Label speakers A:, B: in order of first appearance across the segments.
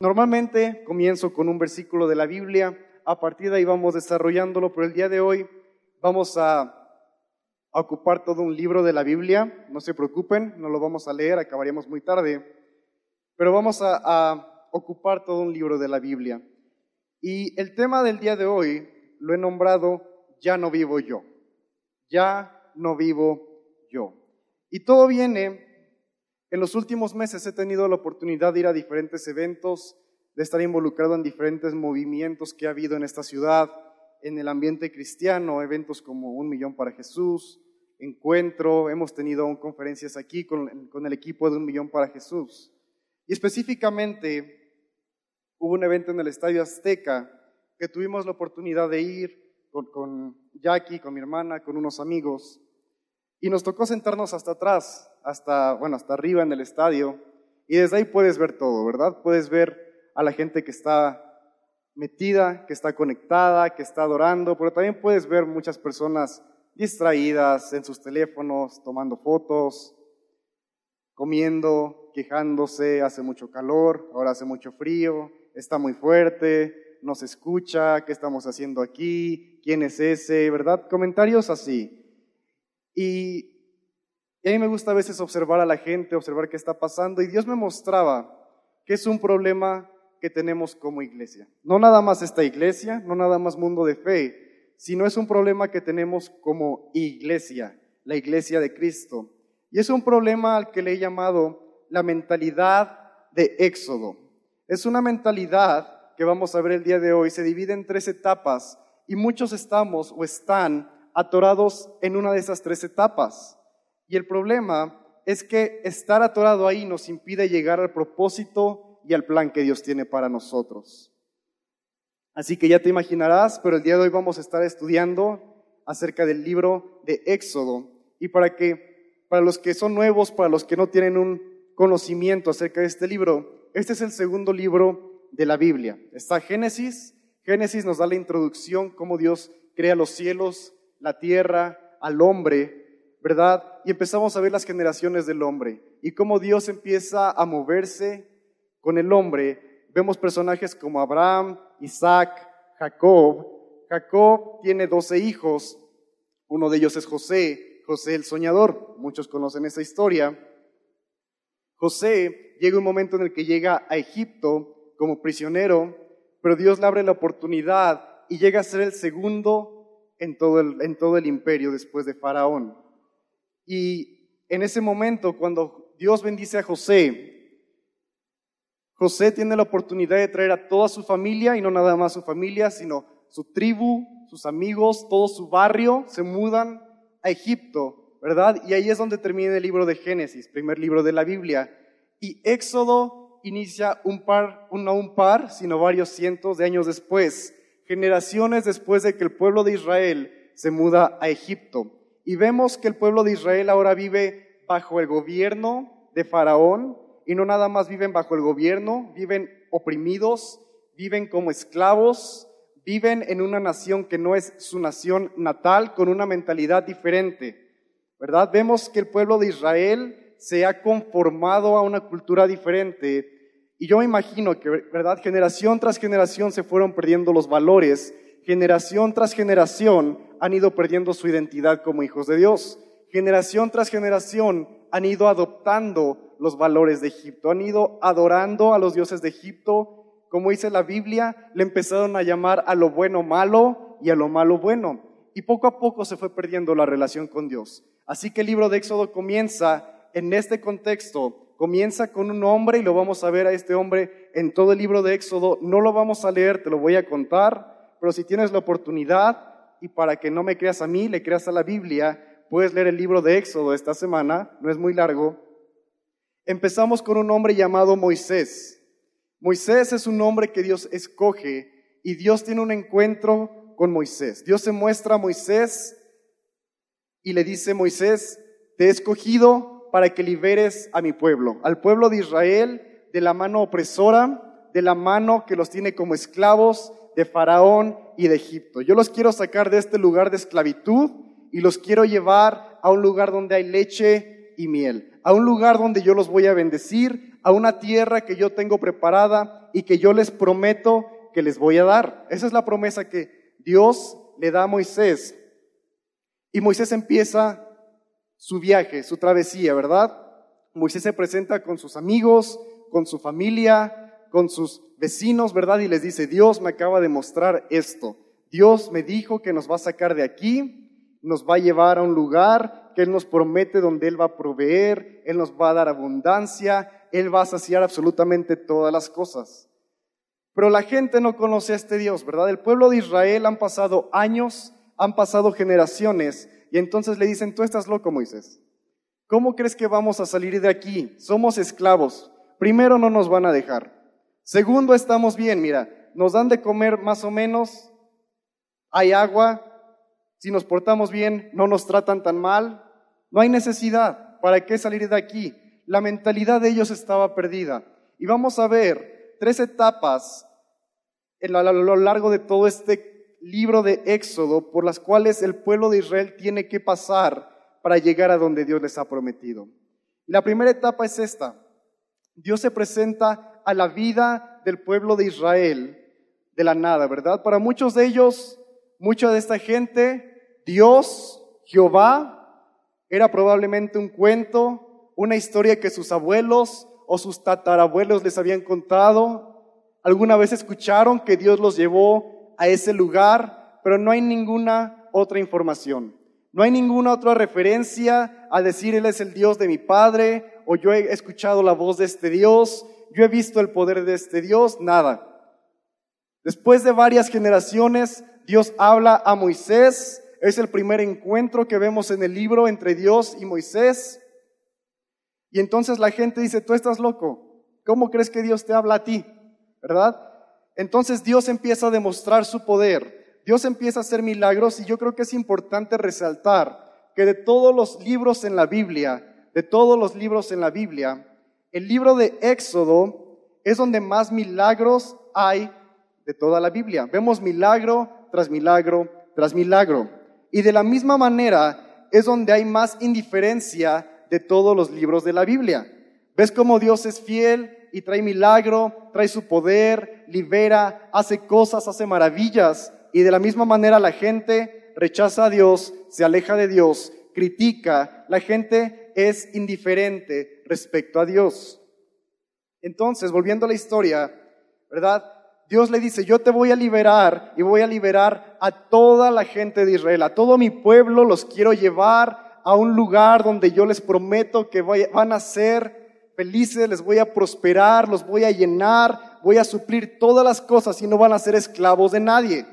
A: Normalmente comienzo con un versículo de la Biblia, a partir de ahí vamos desarrollándolo, pero el día de hoy vamos a, ocupar todo un libro de la Biblia, no se preocupen, no lo vamos a leer, acabaríamos muy tarde, pero vamos a, a ocupar todo un libro de la Biblia. Y el tema del día de hoy lo he nombrado Ya no vivo yo, ya no vivo yo. Y todo viene en los últimos meses he tenido la oportunidad de ir a diferentes eventos, de estar involucrado en diferentes movimientos que ha habido en esta ciudad, en el ambiente cristiano, eventos como Un Millón para Jesús, Encuentro, hemos tenido conferencias aquí con, el equipo de Un Millón para Jesús. Y específicamente hubo un evento en el Estadio Azteca que tuvimos la oportunidad de ir con, con Jackie, con mi hermana, con unos amigos, y nos tocó sentarnos hasta atrás, hasta, bueno, hasta arriba en el estadio, y desde ahí puedes ver todo, ¿verdad? Puedes ver a la gente que está metida, que está conectada, que está adorando, pero también puedes ver muchas personas distraídas en sus teléfonos, tomando fotos, comiendo, quejándose, hace mucho calor, ahora hace mucho frío, está muy fuerte, no se escucha, ¿qué estamos haciendo aquí? ¿Quién es ese? ¿Verdad? Comentarios así. Y, a mí me gusta a veces observar a la gente, observar qué está pasando, y Dios me mostraba que es un problema que tenemos como iglesia. No nada más esta iglesia, no nada más mundo de fe, sino es un problema que tenemos como iglesia, la iglesia de Cristo. Y es un problema al que le he llamado la mentalidad de éxodo. Es una mentalidad que vamos a ver el día de hoy, se divide en tres etapas y muchos estamos o están atorados en una de esas tres etapas. Y el problema es que estar atorado ahí nos impide llegar al propósito y al plan que Dios tiene para nosotros. Así que ya te imaginarás, pero el día de hoy vamos a estar estudiando acerca del libro de Éxodo. Y para que, para los que son nuevos, para los que no tienen un conocimiento acerca de este libro, este es el segundo libro de la Biblia. Está Génesis. Génesis nos da la introducción, cómo Dios crea los cielos, la tierra, al hombre, ¿verdad? Y empezamos a ver las generaciones del hombre y cómo Dios empieza a moverse con el hombre. Vemos personajes como Abraham, Isaac, Jacob. Jacob tiene doce hijos, uno de ellos es José, José el soñador, muchos conocen esa historia. José llega un momento en el que llega a Egipto como prisionero, pero Dios le abre la oportunidad y llega a ser el segundo en todo el, en todo el imperio después de Faraón. Y en ese momento, cuando Dios bendice a José, José tiene la oportunidad de traer a toda su familia, y no nada más su familia, sino su tribu, sus amigos, todo su barrio, se mudan a Egipto, ¿verdad? Y ahí es donde termina el libro de Génesis, primer libro de la Biblia. Y Éxodo inicia un par, no un par, sino varios cientos de años después generaciones después de que el pueblo de Israel se muda a Egipto. Y vemos que el pueblo de Israel ahora vive bajo el gobierno de Faraón y no nada más viven bajo el gobierno, viven oprimidos, viven como esclavos, viven en una nación que no es su nación natal, con una mentalidad diferente. ¿Verdad? Vemos que el pueblo de Israel se ha conformado a una cultura diferente y yo me imagino que, ¿verdad? Generación tras generación se fueron perdiendo los valores, generación tras generación han ido perdiendo su identidad como hijos de Dios, generación tras generación han ido adoptando los valores de Egipto, han ido adorando a los dioses de Egipto, como dice la Biblia, le empezaron a llamar a lo bueno malo y a lo malo bueno. Y poco a poco se fue perdiendo la relación con Dios. Así que el libro de Éxodo comienza en este contexto comienza con un hombre y lo vamos a ver a este hombre en todo el libro de Éxodo. No lo vamos a leer, te lo voy a contar, pero si tienes la oportunidad y para que no me creas a mí, le creas a la Biblia, puedes leer el libro de Éxodo esta semana, no es muy largo. Empezamos con un hombre llamado Moisés. Moisés es un hombre que Dios escoge y Dios tiene un encuentro con Moisés. Dios se muestra a Moisés y le dice, Moisés, te he escogido para que liberes a mi pueblo, al pueblo de Israel, de la mano opresora, de la mano que los tiene como esclavos de Faraón y de Egipto. Yo los quiero sacar de este lugar de esclavitud y los quiero llevar a un lugar donde hay leche y miel, a un lugar donde yo los voy a bendecir, a una tierra que yo tengo preparada y que yo les prometo que les voy a dar. Esa es la promesa que Dios le da a Moisés. Y Moisés empieza su viaje, su travesía, ¿verdad? Moisés se presenta con sus amigos, con su familia, con sus vecinos, ¿verdad? Y les dice, Dios me acaba de mostrar esto. Dios me dijo que nos va a sacar de aquí, nos va a llevar a un lugar que Él nos promete donde Él va a proveer, Él nos va a dar abundancia, Él va a saciar absolutamente todas las cosas. Pero la gente no conoce a este Dios, ¿verdad? El pueblo de Israel han pasado años, han pasado generaciones, y entonces le dicen, tú estás loco, Moisés. ¿Cómo crees que vamos a salir de aquí? Somos esclavos. Primero, no nos van a dejar. Segundo, estamos bien, mira, nos dan de comer más o menos, hay agua, si nos portamos bien, no nos tratan tan mal, no hay necesidad, ¿para qué salir de aquí? La mentalidad de ellos estaba perdida. Y vamos a ver tres etapas a lo largo de todo este libro de Éxodo por las cuales el pueblo de Israel tiene que pasar para llegar a donde Dios les ha prometido. La primera etapa es esta. Dios se presenta a la vida del pueblo de Israel de la nada, ¿verdad? Para muchos de ellos, mucha de esta gente, Dios, Jehová, era probablemente un cuento, una historia que sus abuelos o sus tatarabuelos les habían contado. Alguna vez escucharon que Dios los llevó a ese lugar, pero no hay ninguna otra información. No hay ninguna otra referencia a decir Él es el Dios de mi Padre o yo he escuchado la voz de este Dios, yo he visto el poder de este Dios, nada. Después de varias generaciones, Dios habla a Moisés, es el primer encuentro que vemos en el libro entre Dios y Moisés. Y entonces la gente dice, tú estás loco, ¿cómo crees que Dios te habla a ti? ¿Verdad? Entonces Dios empieza a demostrar su poder, Dios empieza a hacer milagros y yo creo que es importante resaltar que de todos los libros en la Biblia, de todos los libros en la Biblia, el libro de Éxodo es donde más milagros hay de toda la Biblia. Vemos milagro tras milagro tras milagro. Y de la misma manera es donde hay más indiferencia de todos los libros de la Biblia. ¿Ves cómo Dios es fiel y trae milagro, trae su poder, libera, hace cosas, hace maravillas? Y de la misma manera la gente rechaza a Dios, se aleja de Dios, critica, la gente es indiferente respecto a Dios. Entonces, volviendo a la historia, ¿verdad? Dios le dice, yo te voy a liberar y voy a liberar a toda la gente de Israel, a todo mi pueblo, los quiero llevar a un lugar donde yo les prometo que van a ser felices, les voy a prosperar, los voy a llenar, voy a suplir todas las cosas y no van a ser esclavos de nadie.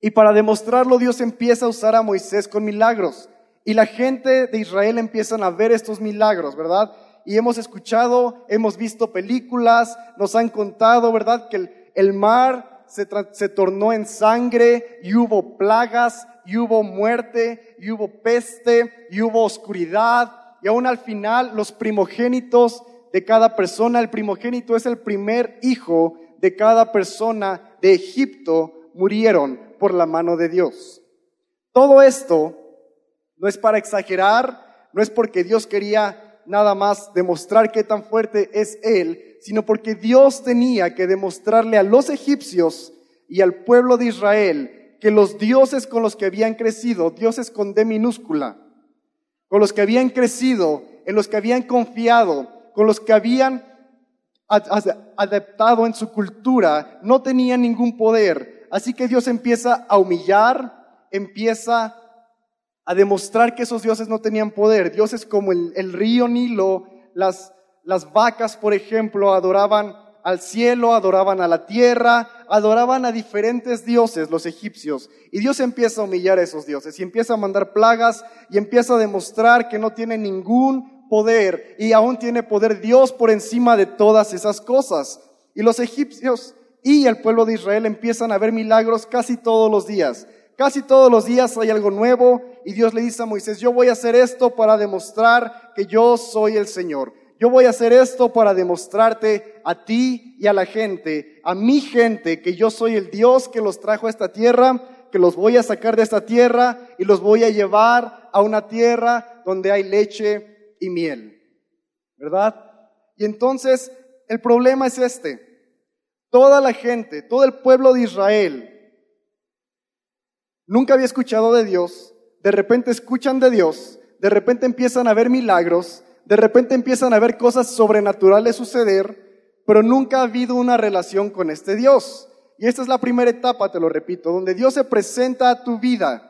A: Y para demostrarlo Dios empieza a usar a Moisés con milagros. Y la gente de Israel empiezan a ver estos milagros, ¿verdad? Y hemos escuchado, hemos visto películas, nos han contado, ¿verdad? Que el, mar se, se tornó en sangre y hubo plagas y hubo muerte y hubo peste y hubo oscuridad. Y aún al final los primogénitos de cada persona, el primogénito es el primer hijo de cada persona de Egipto, murieron por la mano de Dios. Todo esto no es para exagerar, no es porque Dios quería nada más demostrar qué tan fuerte es Él, sino porque Dios tenía que demostrarle a los egipcios y al pueblo de Israel que los dioses con los que habían crecido, dioses con D minúscula, con los que habían crecido, en los que habían confiado, con los que habían adaptado en su cultura, no tenían ningún poder. Así que Dios empieza a humillar, empieza a demostrar que esos dioses no tenían poder. Dioses como el, río Nilo, las, las vacas, por ejemplo, adoraban al cielo, adoraban a la tierra, adoraban a diferentes dioses, los egipcios. Y Dios empieza a humillar a esos dioses y empieza a mandar plagas y empieza a demostrar que no tiene ningún poder y aún tiene poder Dios por encima de todas esas cosas. Y los egipcios y el pueblo de Israel empiezan a ver milagros casi todos los días. Casi todos los días hay algo nuevo y Dios le dice a Moisés, yo voy a hacer esto para demostrar que yo soy el Señor. Yo voy a hacer esto para demostrarte a ti y a la gente, a mi gente, que yo soy el Dios que los trajo a esta tierra, que los voy a sacar de esta tierra y los voy a llevar a una tierra donde hay leche y miel. ¿Verdad? Y entonces el problema es este. Toda la gente, todo el pueblo de Israel, nunca había escuchado de Dios, de repente escuchan de Dios, de repente empiezan a ver milagros, de repente empiezan a ver cosas sobrenaturales suceder, pero nunca ha habido una relación con este Dios. Y esta es la primera etapa, te lo repito, donde Dios se presenta a tu vida.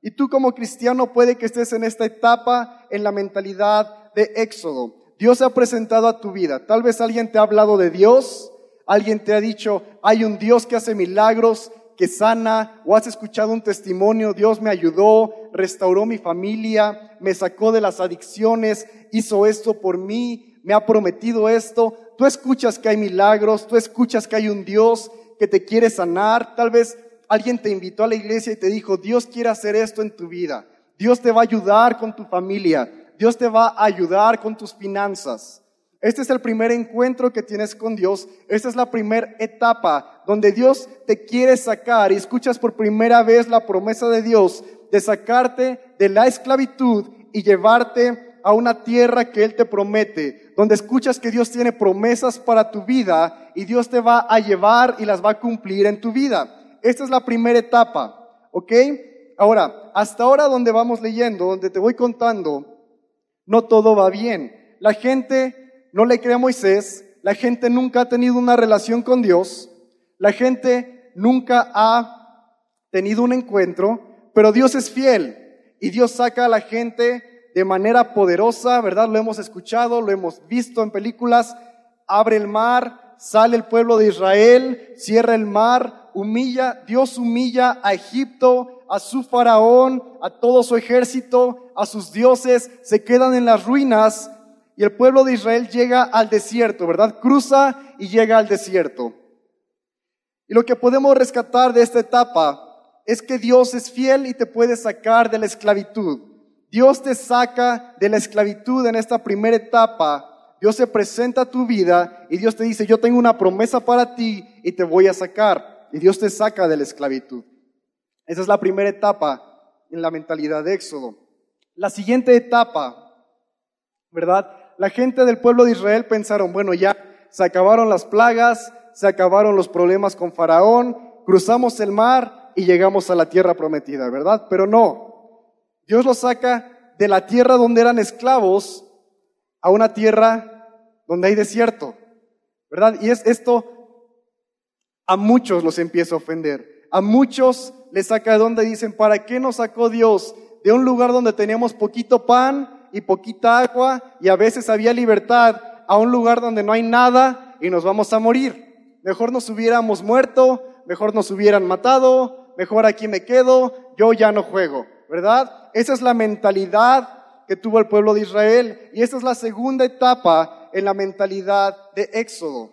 A: Y tú como cristiano puede que estés en esta etapa en la mentalidad de Éxodo. Dios se ha presentado a tu vida. Tal vez alguien te ha hablado de Dios, alguien te ha dicho, hay un Dios que hace milagros, que sana, o has escuchado un testimonio, Dios me ayudó, restauró mi familia, me sacó de las adicciones, hizo esto por mí, me ha prometido esto. Tú escuchas que hay milagros, tú escuchas que hay un Dios que te quiere sanar, tal vez alguien te invitó a la iglesia y te dijo, Dios quiere hacer esto en tu vida, Dios te va a ayudar con tu familia, Dios te va a ayudar con tus finanzas. Este es el primer encuentro que tienes con Dios. Esta es la primera etapa donde Dios te quiere sacar y escuchas por primera vez la promesa de Dios de sacarte de la esclavitud y llevarte a una tierra que Él te promete, donde escuchas que Dios tiene promesas para tu vida y Dios te va a llevar y las va a cumplir en tu vida. Esta es la primera etapa, ¿ok? Ahora, hasta ahora donde vamos leyendo, donde te voy contando, no todo va bien. La gente no le cree a Moisés, la gente nunca ha tenido una relación con Dios, la gente nunca ha tenido un encuentro, pero Dios es fiel y Dios saca a la gente de manera poderosa, ¿verdad? Lo hemos escuchado, lo hemos visto en películas, abre el mar, sale el pueblo de Israel, cierra el mar, humilla, Dios humilla a Egipto, a su faraón, a todo su ejército, a sus dioses, se quedan en las ruinas y el pueblo de Israel llega al desierto, ¿verdad? Cruza y llega al desierto. Y lo que podemos rescatar de esta etapa es que Dios es fiel y te puede sacar de la esclavitud. Dios te saca de la esclavitud en esta primera etapa. Dios se presenta a tu vida y Dios te dice, yo tengo una promesa para ti y te voy a sacar. Y Dios te saca de la esclavitud. Esa es la primera etapa en la mentalidad de Éxodo. La siguiente etapa, ¿verdad? la gente del pueblo de Israel pensaron, bueno, ya se acabaron las plagas, se acabaron los problemas con Faraón, cruzamos el mar y llegamos a la tierra prometida, ¿verdad? Pero no, Dios los saca de la tierra donde eran esclavos a una tierra donde hay desierto, ¿verdad? Y es esto a muchos los empieza a ofender, a muchos les saca de donde dicen, ¿para qué nos sacó Dios de un lugar donde teníamos poquito pan? y poquita agua y a veces había libertad a un lugar donde no hay nada y nos vamos a morir. Mejor nos hubiéramos muerto, mejor nos hubieran matado, mejor aquí me quedo, yo ya no juego, ¿verdad? Esa es la mentalidad que tuvo el pueblo de Israel y esta es la segunda etapa en la mentalidad de Éxodo.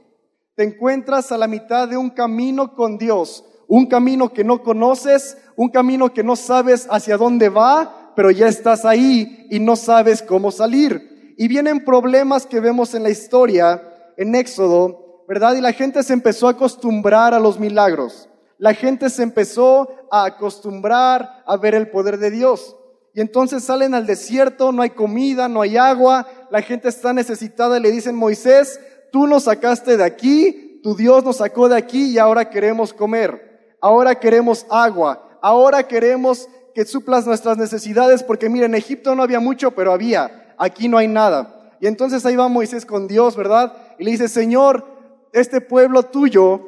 A: Te encuentras a la mitad de un camino con Dios, un camino que no conoces, un camino que no sabes hacia dónde va, pero ya estás ahí y no sabes cómo salir. Y vienen problemas que vemos en la historia, en Éxodo, ¿verdad? Y la gente se empezó a acostumbrar a los milagros. La gente se empezó a acostumbrar a ver el poder de Dios. Y entonces salen al desierto, no hay comida, no hay agua, la gente está necesitada y le dicen, Moisés, tú nos sacaste de aquí, tu Dios nos sacó de aquí y ahora queremos comer, ahora queremos agua, ahora queremos que suplas nuestras necesidades, porque mira, en Egipto no había mucho, pero había, aquí no hay nada. Y entonces ahí va Moisés con Dios, ¿verdad? Y le dice, Señor, este pueblo tuyo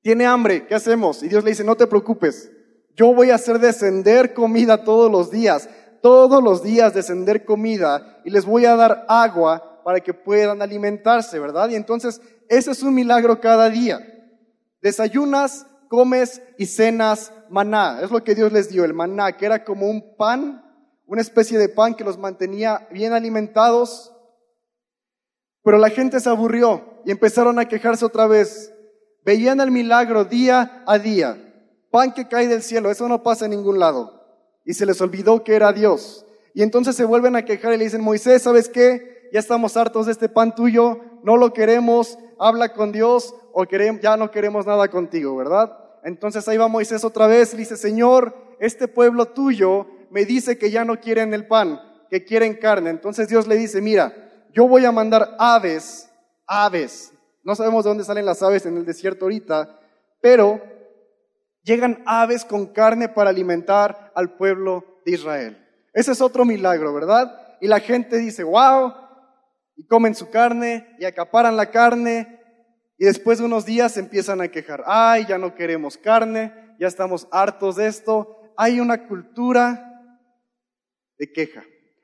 A: tiene hambre, ¿qué hacemos? Y Dios le dice, no te preocupes, yo voy a hacer descender comida todos los días, todos los días descender comida y les voy a dar agua para que puedan alimentarse, ¿verdad? Y entonces ese es un milagro cada día. Desayunas, comes y cenas maná. Es lo que Dios les dio, el maná, que era como un pan, una especie de pan que los mantenía bien alimentados. Pero la gente se aburrió y empezaron a quejarse otra vez. Veían el milagro día a día. Pan que cae del cielo, eso no pasa en ningún lado. Y se les olvidó que era Dios. Y entonces se vuelven a quejar y le dicen, Moisés, ¿sabes qué? Ya estamos hartos de este pan tuyo, no lo queremos, habla con Dios o queremos, ya no queremos nada contigo, ¿verdad? Entonces ahí va Moisés otra vez dice, Señor, este pueblo tuyo me dice que ya no quieren el pan, que quieren carne. Entonces Dios le dice, mira, yo voy a mandar aves aves. No sabemos de dónde salen las aves en el desierto ahorita, pero llegan aves con carne para alimentar al pueblo de Israel. Ese es otro milagro, ¿verdad? Y la gente dice, wow, y comen su carne y acaparan la carne y después de unos días empiezan a quejar, ay, ya no queremos carne, ya estamos hartos de esto. Hay una cultura de queja.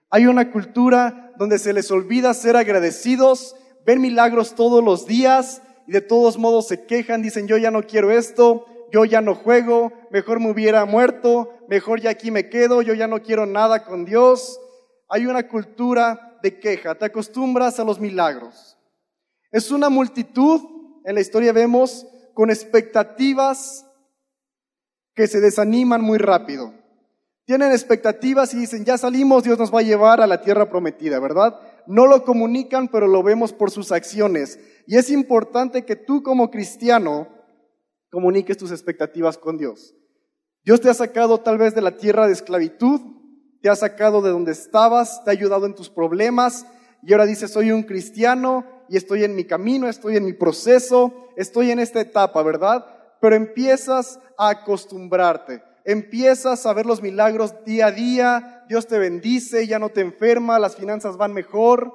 A: Hay una cultura donde se les olvida ser agradecidos, ven milagros todos los días y de todos modos se quejan, dicen yo ya no quiero esto, yo ya no juego, mejor me hubiera muerto, mejor ya aquí me quedo, yo ya no quiero nada con Dios. Hay una cultura de queja, te acostumbras a los milagros. Es una multitud, en la historia vemos, con expectativas que se desaniman muy rápido. Tienen expectativas y dicen, ya salimos, Dios nos va a llevar a la tierra prometida, ¿verdad? No lo comunican, pero lo vemos por sus acciones. Y es importante que tú como cristiano comuniques tus expectativas con Dios. Dios te ha sacado tal vez de la tierra de esclavitud, te ha sacado de donde estabas, te ha ayudado en tus problemas y ahora dices, soy un cristiano y estoy en mi camino, estoy en mi proceso, estoy en esta etapa, ¿verdad? Pero empiezas a acostumbrarte empiezas a ver los milagros día a día, Dios te bendice, ya no te enferma, las finanzas van mejor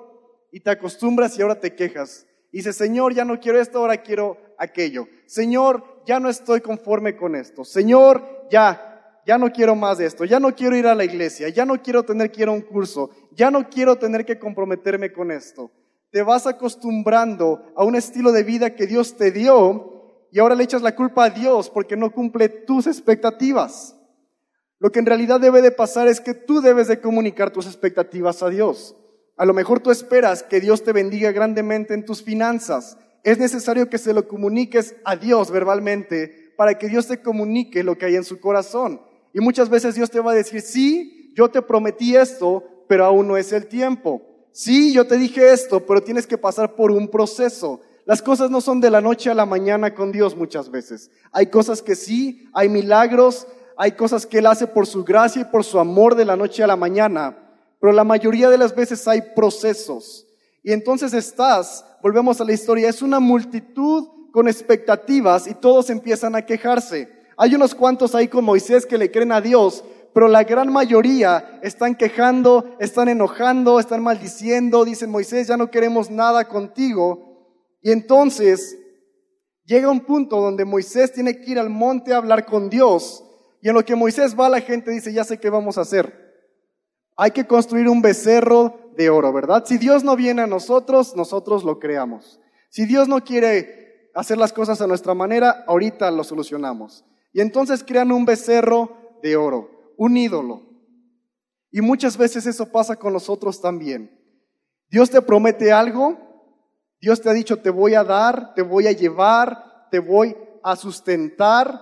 A: y te acostumbras y ahora te quejas. Y dices, Señor, ya no quiero esto, ahora quiero aquello. Señor, ya no estoy conforme con esto. Señor, ya, ya no quiero más de esto. Ya no quiero ir a la iglesia. Ya no quiero tener que ir a un curso. Ya no quiero tener que comprometerme con esto. Te vas acostumbrando a un estilo de vida que Dios te dio y ahora le echas la culpa a Dios porque no cumple tus expectativas. Lo que en realidad debe de pasar es que tú debes de comunicar tus expectativas a Dios. A lo mejor tú esperas que Dios te bendiga grandemente en tus finanzas. Es necesario que se lo comuniques a Dios verbalmente para que Dios te comunique lo que hay en su corazón. Y muchas veces Dios te va a decir, sí, yo te prometí esto, pero aún no es el tiempo. Sí, yo te dije esto, pero tienes que pasar por un proceso. Las cosas no son de la noche a la mañana con Dios muchas veces. Hay cosas que sí, hay milagros, hay cosas que Él hace por su gracia y por su amor de la noche a la mañana, pero la mayoría de las veces hay procesos. Y entonces estás, volvemos a la historia, es una multitud con expectativas y todos empiezan a quejarse. Hay unos cuantos ahí con Moisés que le creen a Dios, pero la gran mayoría están quejando, están enojando, están maldiciendo, dicen Moisés, ya no queremos nada contigo. Y entonces llega un punto donde Moisés tiene que ir al monte a hablar con Dios. Y en lo que Moisés va, la gente dice, ya sé qué vamos a hacer. Hay que construir un becerro de oro, ¿verdad? Si Dios no viene a nosotros, nosotros lo creamos. Si Dios no quiere hacer las cosas a nuestra manera, ahorita lo solucionamos. Y entonces crean un becerro de oro, un ídolo. Y muchas veces eso pasa con nosotros también. Dios te promete algo Dios te ha dicho, te voy a dar, te voy a llevar, te voy a sustentar,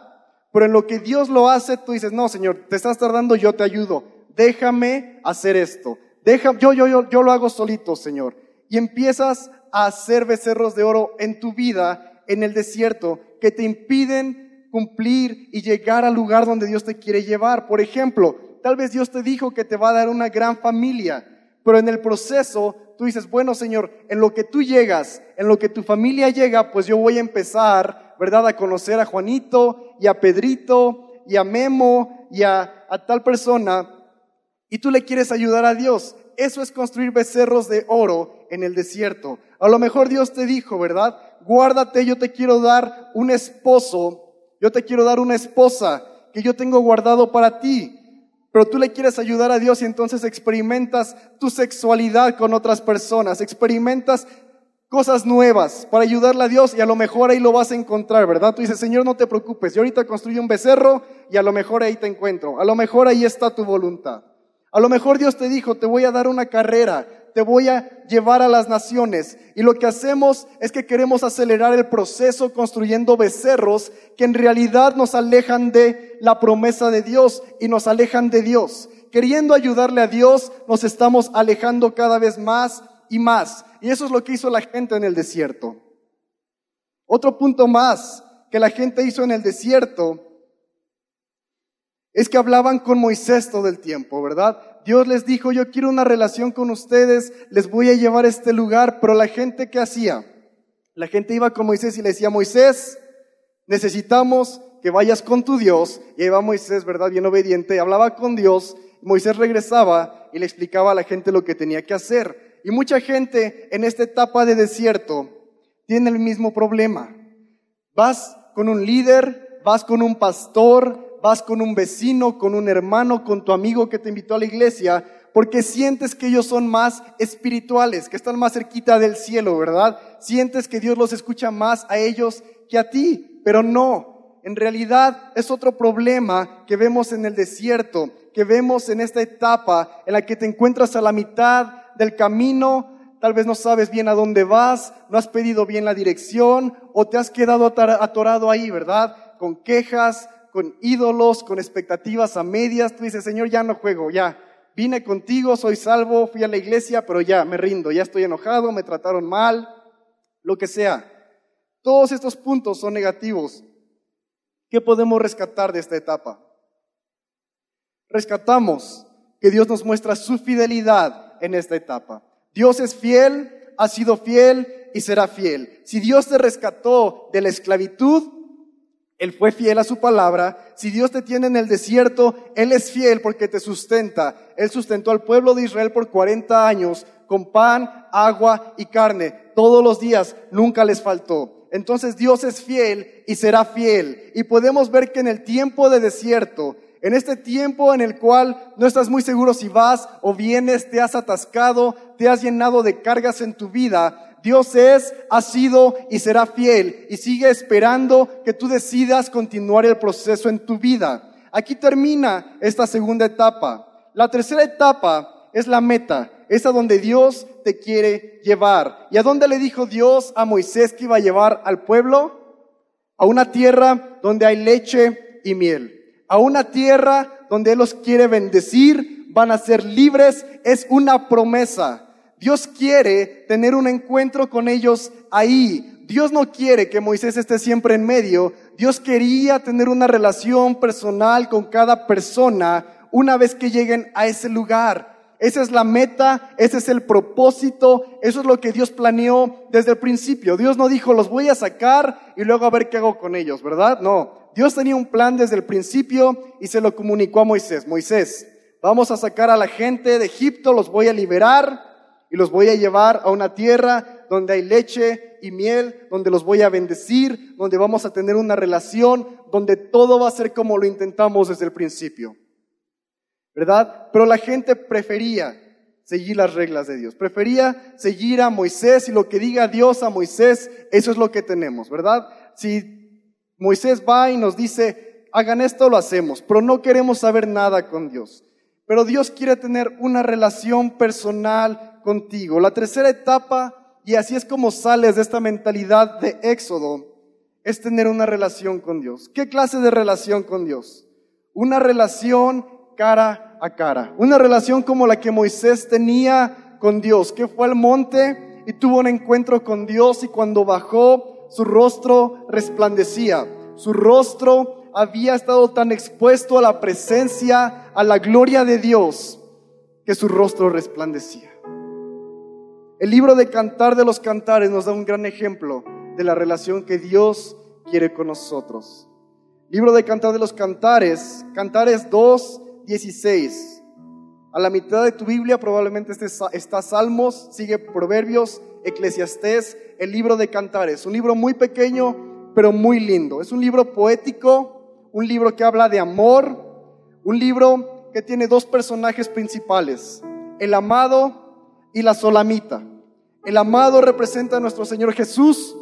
A: pero en lo que Dios lo hace, tú dices, no, Señor, te estás tardando, yo te ayudo, déjame hacer esto, Deja, yo, yo, yo, yo lo hago solito, Señor. Y empiezas a hacer becerros de oro en tu vida, en el desierto, que te impiden cumplir y llegar al lugar donde Dios te quiere llevar. Por ejemplo, tal vez Dios te dijo que te va a dar una gran familia, pero en el proceso tú dices, bueno Señor, en lo que tú llegas, en lo que tu familia llega, pues yo voy a empezar, ¿verdad? A conocer a Juanito y a Pedrito y a Memo y a, a tal persona. Y tú le quieres ayudar a Dios. Eso es construir becerros de oro en el desierto. A lo mejor Dios te dijo, ¿verdad? Guárdate, yo te quiero dar un esposo, yo te quiero dar una esposa que yo tengo guardado para ti pero tú le quieres ayudar a Dios y entonces experimentas tu sexualidad con otras personas, experimentas cosas nuevas para ayudarle a Dios y a lo mejor ahí lo vas a encontrar, ¿verdad? Tú dices, Señor, no te preocupes, yo ahorita construyo un becerro y a lo mejor ahí te encuentro, a lo mejor ahí está tu voluntad. A lo mejor Dios te dijo, te voy a dar una carrera, te voy a llevar a las naciones. Y lo que hacemos es que queremos acelerar el proceso construyendo becerros que en realidad nos alejan de la promesa de Dios y nos alejan de Dios. Queriendo ayudarle a Dios, nos estamos alejando cada vez más y más. Y eso es lo que hizo la gente en el desierto. Otro punto más que la gente hizo en el desierto es que hablaban con Moisés todo el tiempo, ¿verdad? Dios les dijo, yo quiero una relación con ustedes, les voy a llevar a este lugar, pero la gente ¿qué hacía? La gente iba con Moisés y le decía, Moisés, necesitamos que vayas con tu Dios. Y ahí va Moisés, ¿verdad? Bien obediente, hablaba con Dios. Moisés regresaba y le explicaba a la gente lo que tenía que hacer. Y mucha gente en esta etapa de desierto tiene el mismo problema. Vas con un líder, vas con un pastor, vas con un vecino, con un hermano, con tu amigo que te invitó a la iglesia, porque sientes que ellos son más espirituales, que están más cerquita del cielo, ¿verdad? Sientes que Dios los escucha más a ellos que a ti, pero no. En realidad es otro problema que vemos en el desierto, que vemos en esta etapa en la que te encuentras a la mitad del camino, tal vez no sabes bien a dónde vas, no has pedido bien la dirección o te has quedado atorado ahí, ¿verdad? Con quejas, con ídolos, con expectativas a medias. Tú dices, Señor, ya no juego, ya. Vine contigo, soy salvo, fui a la iglesia, pero ya me rindo, ya estoy enojado, me trataron mal, lo que sea. Todos estos puntos son negativos. ¿Qué podemos rescatar de esta etapa? Rescatamos que Dios nos muestra su fidelidad en esta etapa. Dios es fiel, ha sido fiel y será fiel. Si Dios te rescató de la esclavitud, Él fue fiel a su palabra. Si Dios te tiene en el desierto, Él es fiel porque te sustenta. Él sustentó al pueblo de Israel por 40 años con pan, agua y carne. Todos los días, nunca les faltó. Entonces Dios es fiel y será fiel. Y podemos ver que en el tiempo de desierto, en este tiempo en el cual no estás muy seguro si vas o vienes, te has atascado, te has llenado de cargas en tu vida, Dios es, ha sido y será fiel y sigue esperando que tú decidas continuar el proceso en tu vida. Aquí termina esta segunda etapa. La tercera etapa es la meta, es a donde Dios te quiere llevar. ¿Y a dónde le dijo Dios a Moisés que iba a llevar al pueblo? A una tierra donde hay leche y miel a una tierra donde Él los quiere bendecir, van a ser libres, es una promesa. Dios quiere tener un encuentro con ellos ahí. Dios no quiere que Moisés esté siempre en medio. Dios quería tener una relación personal con cada persona una vez que lleguen a ese lugar. Esa es la meta, ese es el propósito, eso es lo que Dios planeó desde el principio. Dios no dijo, los voy a sacar y luego a ver qué hago con ellos, ¿verdad? No, Dios tenía un plan desde el principio y se lo comunicó a Moisés. Moisés, vamos a sacar a la gente de Egipto, los voy a liberar y los voy a llevar a una tierra donde hay leche y miel, donde los voy a bendecir, donde vamos a tener una relación, donde todo va a ser como lo intentamos desde el principio. ¿Verdad? Pero la gente prefería seguir las reglas de Dios. Prefería seguir a Moisés y lo que diga Dios a Moisés, eso es lo que tenemos, ¿verdad? Si Moisés va y nos dice, hagan esto, lo hacemos, pero no queremos saber nada con Dios. Pero Dios quiere tener una relación personal contigo. La tercera etapa, y así es como sales de esta mentalidad de éxodo, es tener una relación con Dios. ¿Qué clase de relación con Dios? Una relación cara a cara. Una relación como la que Moisés tenía con Dios, que fue al monte y tuvo un encuentro con Dios y cuando bajó su rostro resplandecía. Su rostro había estado tan expuesto a la presencia, a la gloria de Dios, que su rostro resplandecía. El libro de Cantar de los Cantares nos da un gran ejemplo de la relación que Dios quiere con nosotros. Libro de Cantar de los Cantares, Cantares 2, 16. A la mitad de tu Biblia probablemente está Salmos, sigue Proverbios, Eclesiastés, el libro de Cantares. Un libro muy pequeño, pero muy lindo. Es un libro poético, un libro que habla de amor, un libro que tiene dos personajes principales, el amado y la solamita. El amado representa a nuestro Señor Jesús,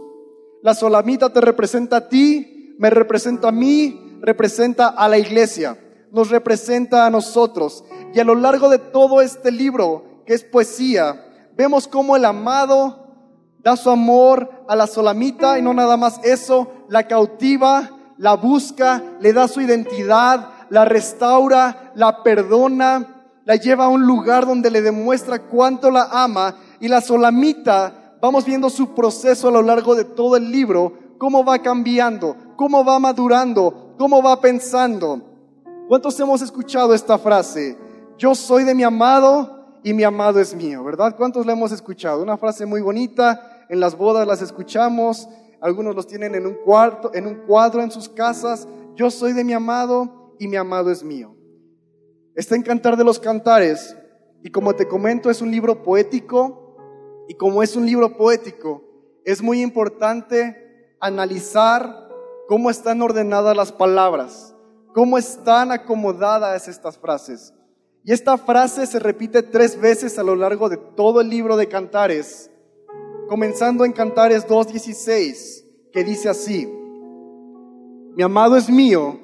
A: la solamita te representa a ti, me representa a mí, representa a la iglesia, nos representa a nosotros. Y a lo largo de todo este libro, que es poesía, vemos cómo el amado da su amor a la solamita y no nada más eso, la cautiva, la busca, le da su identidad, la restaura, la perdona, la lleva a un lugar donde le demuestra cuánto la ama y la solamita, vamos viendo su proceso a lo largo de todo el libro, cómo va cambiando, cómo va madurando, cómo va pensando. ¿Cuántos hemos escuchado esta frase? Yo soy de mi amado y mi amado es mío, ¿verdad? ¿Cuántos la hemos escuchado? Una frase muy bonita, en las bodas las escuchamos, algunos los tienen en un cuarto, en un cuadro en sus casas. Yo soy de mi amado y mi amado es mío. Está en Cantar de los Cantares y como te comento es un libro poético y como es un libro poético es muy importante analizar cómo están ordenadas las palabras, cómo están acomodadas estas frases. Y esta frase se repite tres veces a lo largo de todo el libro de Cantares, comenzando en Cantares 2.16, que dice así, mi amado es mío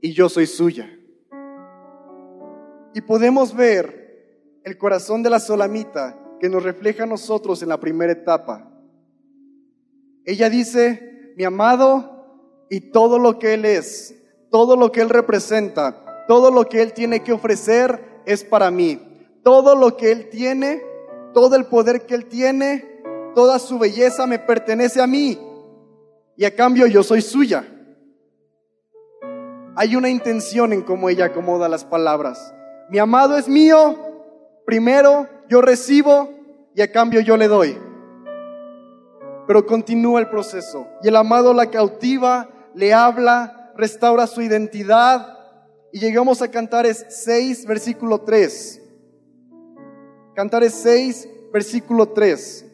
A: y yo soy suya. Y podemos ver el corazón de la solamita que nos refleja a nosotros en la primera etapa. Ella dice, mi amado y todo lo que Él es, todo lo que Él representa, todo lo que Él tiene que ofrecer es para mí. Todo lo que Él tiene, todo el poder que Él tiene, toda su belleza me pertenece a mí. Y a cambio yo soy suya. Hay una intención en cómo ella acomoda las palabras. Mi amado es mío, primero yo recibo y a cambio yo le doy. Pero continúa el proceso y el amado la cautiva, le habla, restaura su identidad, y llegamos a Cantares 6, versículo 3. Cantares 6, versículo 3.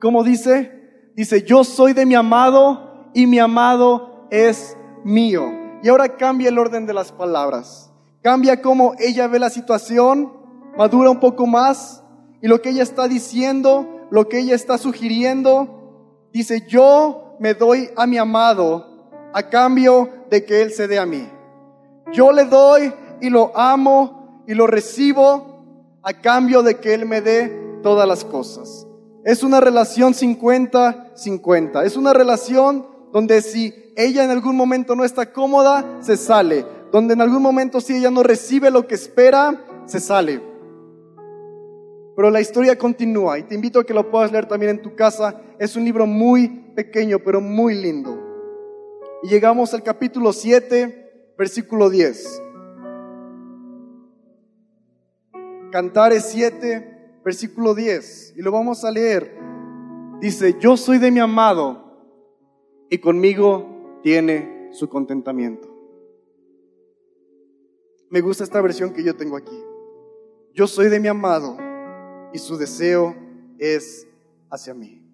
A: ¿Cómo dice? Dice, yo soy de mi amado y mi amado es mío. Y ahora cambia el orden de las palabras. Cambia cómo ella ve la situación, madura un poco más y lo que ella está diciendo, lo que ella está sugiriendo, dice, yo me doy a mi amado a cambio de que él se dé a mí. Yo le doy y lo amo y lo recibo a cambio de que Él me dé todas las cosas. Es una relación 50-50. Es una relación donde si ella en algún momento no está cómoda, se sale. Donde en algún momento si ella no recibe lo que espera, se sale. Pero la historia continúa y te invito a que lo puedas leer también en tu casa. Es un libro muy pequeño, pero muy lindo. Y llegamos al capítulo 7 versículo 10. Cantares 7, versículo 10. Y lo vamos a leer. Dice, yo soy de mi amado y conmigo tiene su contentamiento. Me gusta esta versión que yo tengo aquí. Yo soy de mi amado y su deseo es hacia mí.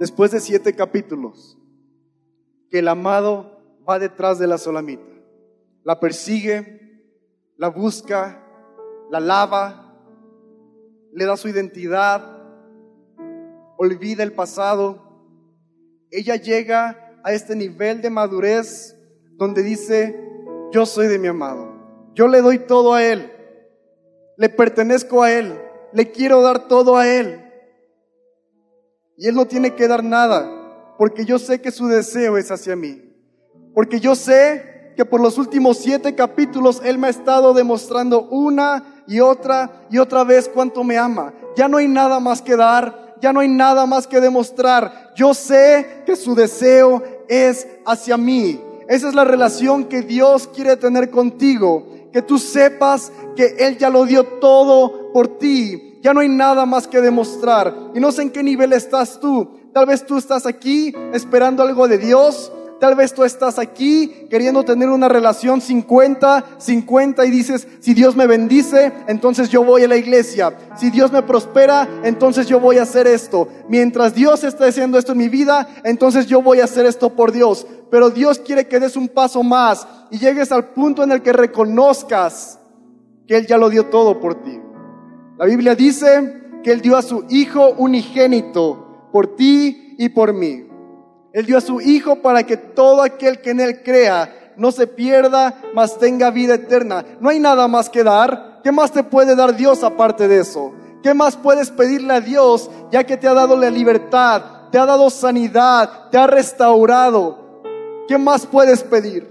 A: Después de siete capítulos, que el amado va detrás de la solamita. La persigue, la busca, la lava, le da su identidad, olvida el pasado. Ella llega a este nivel de madurez donde dice, yo soy de mi amado, yo le doy todo a él, le pertenezco a él, le quiero dar todo a él. Y él no tiene que dar nada, porque yo sé que su deseo es hacia mí. Porque yo sé que por los últimos siete capítulos Él me ha estado demostrando una y otra y otra vez cuánto me ama. Ya no hay nada más que dar, ya no hay nada más que demostrar. Yo sé que su deseo es hacia mí. Esa es la relación que Dios quiere tener contigo. Que tú sepas que Él ya lo dio todo por ti. Ya no hay nada más que demostrar. Y no sé en qué nivel estás tú. Tal vez tú estás aquí esperando algo de Dios Tal vez tú estás aquí queriendo tener una relación 50, 50 y dices, si Dios me bendice, entonces yo voy a la iglesia. Si Dios me prospera, entonces yo voy a hacer esto. Mientras Dios está haciendo esto en mi vida, entonces yo voy a hacer esto por Dios. Pero Dios quiere que des un paso más y llegues al punto en el que reconozcas que Él ya lo dio todo por ti. La Biblia dice que Él dio a su Hijo unigénito por ti y por mí. Él dio a su Hijo para que todo aquel que en Él crea no se pierda, mas tenga vida eterna. No hay nada más que dar. ¿Qué más te puede dar Dios aparte de eso? ¿Qué más puedes pedirle a Dios ya que te ha dado la libertad, te ha dado sanidad, te ha restaurado? ¿Qué más puedes pedir?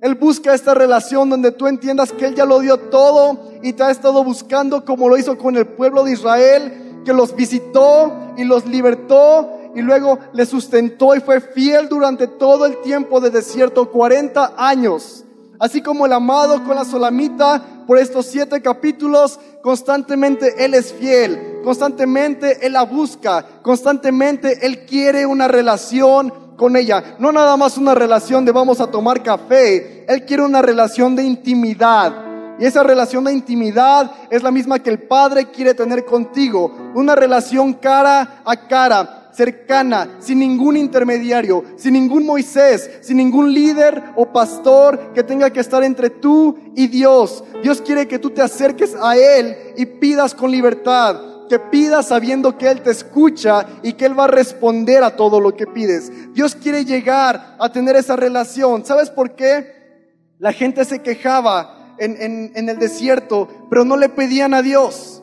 A: Él busca esta relación donde tú entiendas que Él ya lo dio todo y te ha estado buscando como lo hizo con el pueblo de Israel, que los visitó y los libertó y luego le sustentó y fue fiel durante todo el tiempo de desierto, 40 años. Así como el amado con la solamita, por estos siete capítulos, constantemente Él es fiel. constantemente Él la busca, constantemente Él quiere una relación con ella. No nada más una relación de vamos a tomar café, Él quiere una relación de intimidad. Y esa relación de intimidad es la misma que el Padre quiere tener contigo. Una relación cara a cara, cercana, sin ningún intermediario, sin ningún Moisés, sin ningún líder o pastor que tenga que estar entre tú y Dios. Dios quiere que tú te acerques a Él y pidas con libertad que pidas sabiendo que Él te escucha y que Él va a responder a todo lo que pides. Dios quiere llegar a tener esa relación. ¿Sabes por qué? La gente se quejaba en, en el desierto, pero no le pedían a Dios.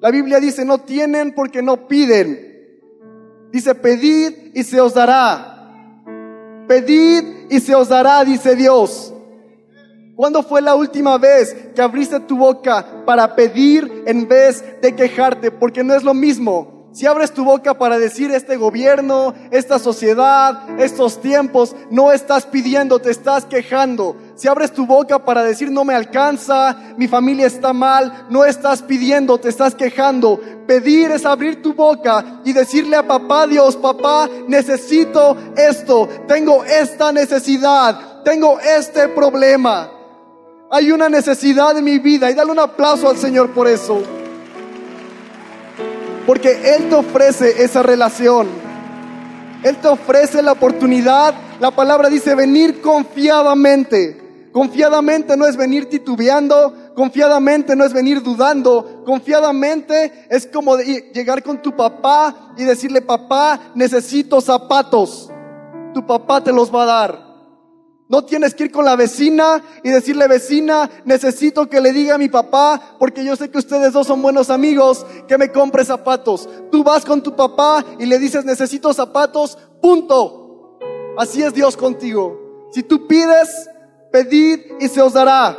A: La Biblia dice, no tienen porque no piden. Dice, pedid y se os dará. Pedid y se os dará, dice Dios. ¿Cuándo fue la última vez que abriste tu boca para pedir en vez de quejarte? Porque no es lo mismo. Si abres tu boca para decir este gobierno, esta sociedad, estos tiempos, no estás pidiendo, te estás quejando. Si abres tu boca para decir no me alcanza, mi familia está mal, no estás pidiendo, te estás quejando. Pedir es abrir tu boca y decirle a papá Dios, papá, necesito esto, tengo esta necesidad, tengo este problema. Hay una necesidad en mi vida y dale un aplauso al Señor por eso. Porque Él te ofrece esa relación. Él te ofrece la oportunidad. La palabra dice venir confiadamente. Confiadamente no es venir titubeando. Confiadamente no es venir dudando. Confiadamente es como llegar con tu papá y decirle, papá, necesito zapatos. Tu papá te los va a dar. No tienes que ir con la vecina y decirle, vecina, necesito que le diga a mi papá, porque yo sé que ustedes dos son buenos amigos, que me compre zapatos. Tú vas con tu papá y le dices, necesito zapatos, punto. Así es Dios contigo. Si tú pides, pedid y se os dará.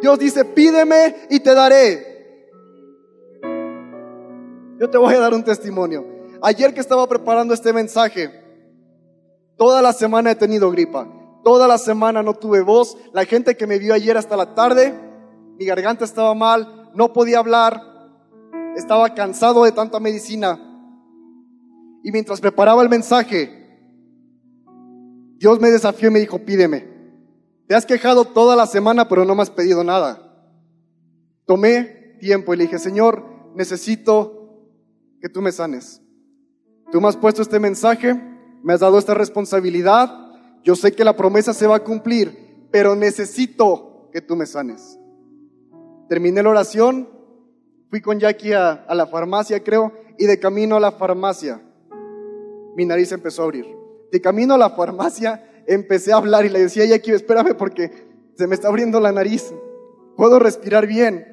A: Dios dice, pídeme y te daré. Yo te voy a dar un testimonio. Ayer que estaba preparando este mensaje, toda la semana he tenido gripa. Toda la semana no tuve voz. La gente que me vio ayer hasta la tarde, mi garganta estaba mal, no podía hablar, estaba cansado de tanta medicina. Y mientras preparaba el mensaje, Dios me desafió y me dijo, pídeme. Te has quejado toda la semana, pero no me has pedido nada. Tomé tiempo y le dije, Señor, necesito que tú me sanes. Tú me has puesto este mensaje, me has dado esta responsabilidad yo sé que la promesa se va a cumplir, pero necesito que tú me sanes. Terminé la oración, fui con Jackie a, la farmacia, creo, y de camino a la farmacia, mi nariz empezó a abrir. De camino a la farmacia, empecé a hablar y le decía a Jackie, espérame porque se me está abriendo la nariz, puedo respirar bien.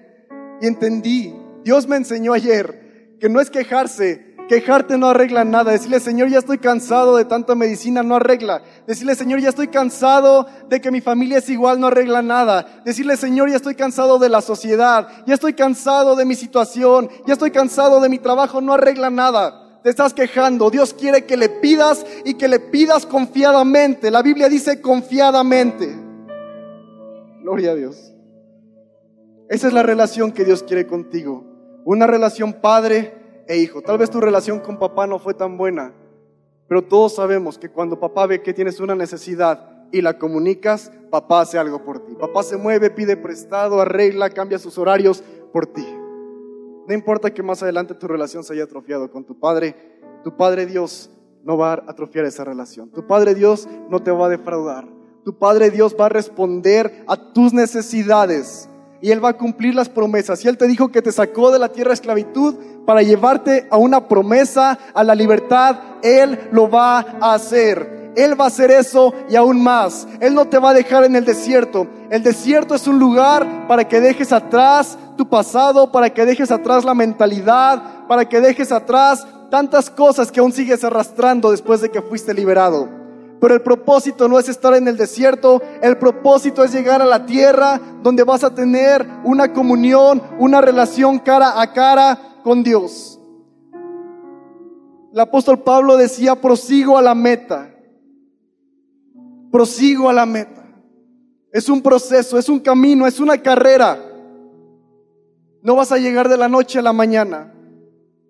A: Y entendí, Dios me enseñó ayer que no es quejarse, Quejarte no arregla nada. Decirle, Señor, ya estoy cansado de tanta medicina, no arregla. Decirle, Señor, ya estoy cansado de que mi familia es igual, no arregla nada. Decirle, Señor, ya estoy cansado de la sociedad, ya estoy cansado de mi situación, ya estoy cansado de mi trabajo, no arregla nada. Te estás quejando. Dios quiere que le pidas y que le pidas confiadamente. La Biblia dice confiadamente. Gloria a Dios. Esa es la relación que Dios quiere contigo. Una relación padre e hijo. Tal vez tu relación con papá no fue tan buena, pero todos sabemos que cuando papá ve que tienes una necesidad y la comunicas, papá hace algo por ti. Papá se mueve, pide prestado, arregla, cambia sus horarios por ti. No importa que más adelante tu relación se haya atrofiado con tu padre, tu padre Dios no va a atrofiar esa relación. Tu padre Dios no te va a defraudar. Tu padre Dios va a responder a tus necesidades y Él va a cumplir las promesas. Y Él te dijo que te sacó de la tierra esclavitud para llevarte a una promesa, a la libertad, Él lo va a hacer. Él va a hacer eso y aún más. Él no te va a dejar en el desierto. El desierto es un lugar para que dejes atrás tu pasado, para que dejes atrás la mentalidad, para que dejes atrás tantas cosas que aún sigues arrastrando después de que fuiste liberado. Pero el propósito no es estar en el desierto, el propósito es llegar a la tierra donde vas a tener una comunión, una relación cara a cara con Dios. El apóstol Pablo decía, prosigo a la meta, prosigo a la meta. Es un proceso, es un camino, es una carrera. No vas a llegar de la noche a la mañana.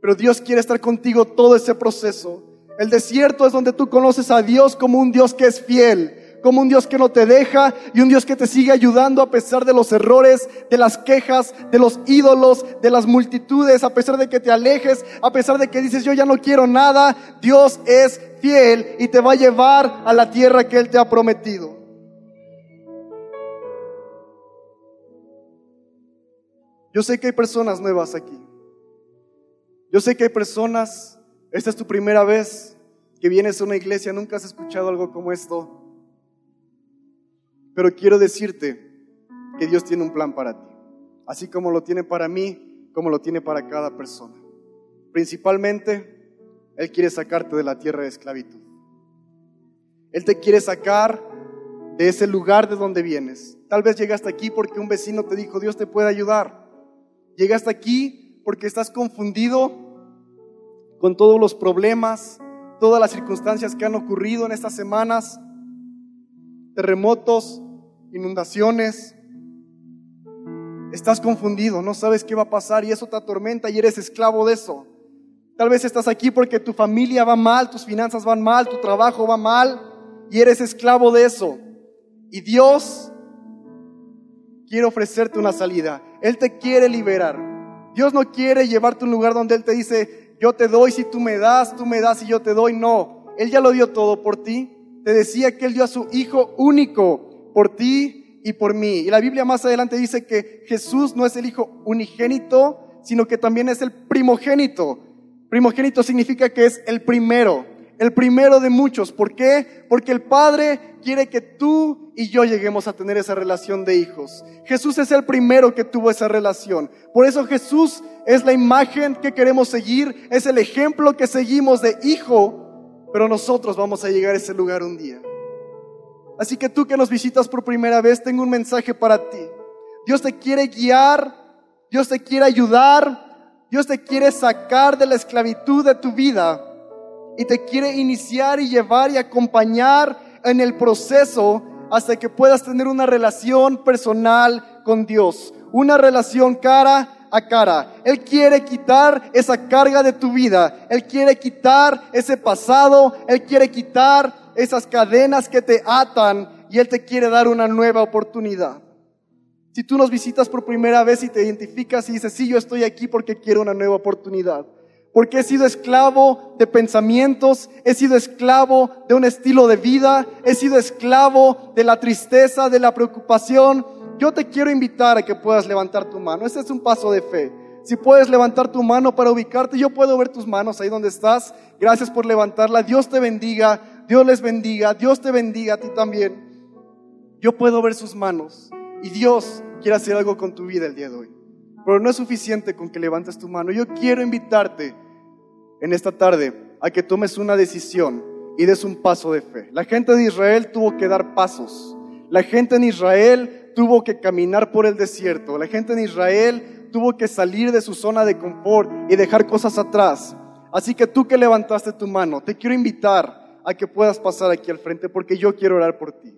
A: Pero Dios quiere estar contigo todo ese proceso. El desierto es donde tú conoces a Dios como un Dios que es fiel, como un Dios que no te deja y un Dios que te sigue ayudando a pesar de los errores, de las quejas, de los ídolos, de las multitudes, a pesar de que te alejes, a pesar de que dices yo ya no quiero nada, Dios es fiel y te va a llevar a la tierra que Él te ha prometido. Yo sé que hay personas nuevas aquí. Yo sé que hay personas, esta es tu primera vez que vienes a una iglesia, nunca has escuchado algo como esto. Pero quiero decirte que Dios tiene un plan para ti, así como lo tiene para mí, como lo tiene para cada persona. Principalmente, Él quiere sacarte de la tierra de esclavitud. Él te quiere sacar de ese lugar de donde vienes. Tal vez llegaste aquí porque un vecino te dijo, Dios te puede ayudar. Llegaste aquí porque estás confundido con todos los problemas, todas las circunstancias que han ocurrido en estas semanas, terremotos, inundaciones. Estás confundido, no sabes qué va a pasar y eso te atormenta y eres esclavo de eso. Tal vez estás aquí porque tu familia va mal, tus finanzas van mal, tu trabajo va mal y eres esclavo de eso. Y Dios quiere ofrecerte una salida. Él te quiere liberar. Dios no quiere llevarte a un lugar donde Él te dice, yo te doy si tú me das, tú me das y yo te doy. No, Él ya lo dio todo por ti. Te decía que Él dio a su Hijo único por ti y por mí. Y la Biblia más adelante dice que Jesús no es el Hijo unigénito, sino que también es el primogénito. Primogénito significa que es el primero, el primero de muchos. ¿Por qué? Porque el Padre quiere que tú y yo lleguemos a tener esa relación de hijos. Jesús es el primero que tuvo esa relación. Por eso Jesús es la imagen que queremos seguir, es el ejemplo que seguimos de hijo, pero nosotros vamos a llegar a ese lugar un día. Así que tú que nos visitas por primera vez, tengo un mensaje para ti. Dios te quiere guiar, Dios te quiere ayudar, Dios te quiere sacar de la esclavitud de tu vida y te quiere iniciar y llevar y acompañar en el proceso hasta que puedas tener una relación personal con Dios, una relación cara a cara. Él quiere quitar esa carga de tu vida. Él quiere quitar ese pasado. Él quiere quitar esas cadenas que te atan y Él te quiere dar una nueva oportunidad. Si tú nos visitas por primera vez y te identificas y dices, sí, yo estoy aquí porque quiero una nueva oportunidad, porque he sido esclavo de pensamientos, he sido esclavo de un estilo de vida, he sido esclavo de la tristeza, de la preocupación, yo te quiero invitar a que puedas levantar tu mano. Este es un paso de fe. Si puedes levantar tu mano para ubicarte, yo puedo ver tus manos ahí donde estás. Gracias por levantarla. Dios te bendiga. Dios les bendiga, Dios te bendiga a ti también. Yo puedo ver sus manos y Dios quiere hacer algo con tu vida el día de hoy. Pero no es suficiente con que levantes tu mano. Yo quiero invitarte en esta tarde a que tomes una decisión y des un paso de fe. La gente de Israel tuvo que dar pasos. La gente en Israel tuvo que caminar por el desierto. La gente en Israel tuvo que salir de su zona de confort y dejar cosas atrás. Así que tú que levantaste tu mano, te quiero invitar a que puedas pasar aquí al frente porque yo quiero orar por ti.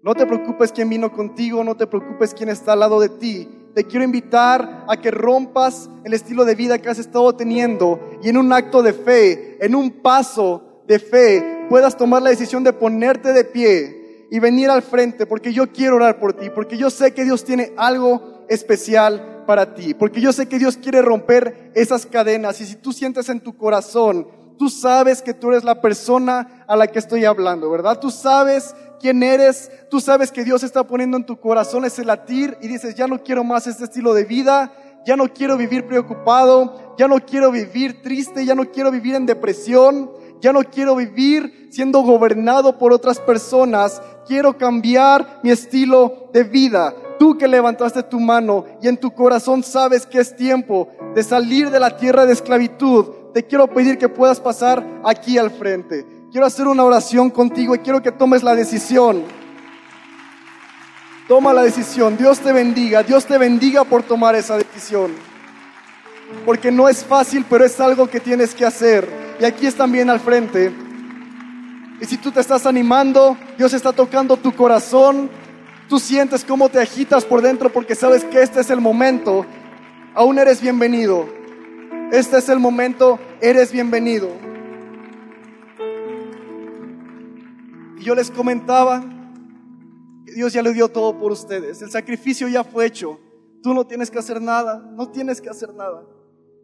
A: No te preocupes quién vino contigo, no te preocupes quién está al lado de ti. Te quiero invitar a que rompas el estilo de vida que has estado teniendo y en un acto de fe, en un paso de fe, puedas tomar la decisión de ponerte de pie y venir al frente porque yo quiero orar por ti, porque yo sé que Dios tiene algo especial para ti, porque yo sé que Dios quiere romper esas cadenas y si tú sientes en tu corazón Tú sabes que tú eres la persona a la que estoy hablando, ¿verdad? Tú sabes quién eres, tú sabes que Dios está poniendo en tu corazón ese latir y dices, ya no quiero más este estilo de vida, ya no quiero vivir preocupado, ya no quiero vivir triste, ya no quiero vivir en depresión, ya no quiero vivir siendo gobernado por otras personas, quiero cambiar mi estilo de vida. Tú que levantaste tu mano y en tu corazón sabes que es tiempo de salir de la tierra de esclavitud, te quiero pedir que puedas pasar aquí al frente. Quiero hacer una oración contigo y quiero que tomes la decisión. Toma la decisión. Dios te bendiga. Dios te bendiga por tomar esa decisión. Porque no es fácil, pero es algo que tienes que hacer. Y aquí están bien al frente. Y si tú te estás animando, Dios está tocando tu corazón. Tú sientes cómo te agitas por dentro porque sabes que este es el momento. Aún eres bienvenido. Este es el momento, eres bienvenido. Y yo les comentaba que Dios ya le dio todo por ustedes. El sacrificio ya fue hecho. Tú no tienes que hacer nada, no tienes que hacer nada.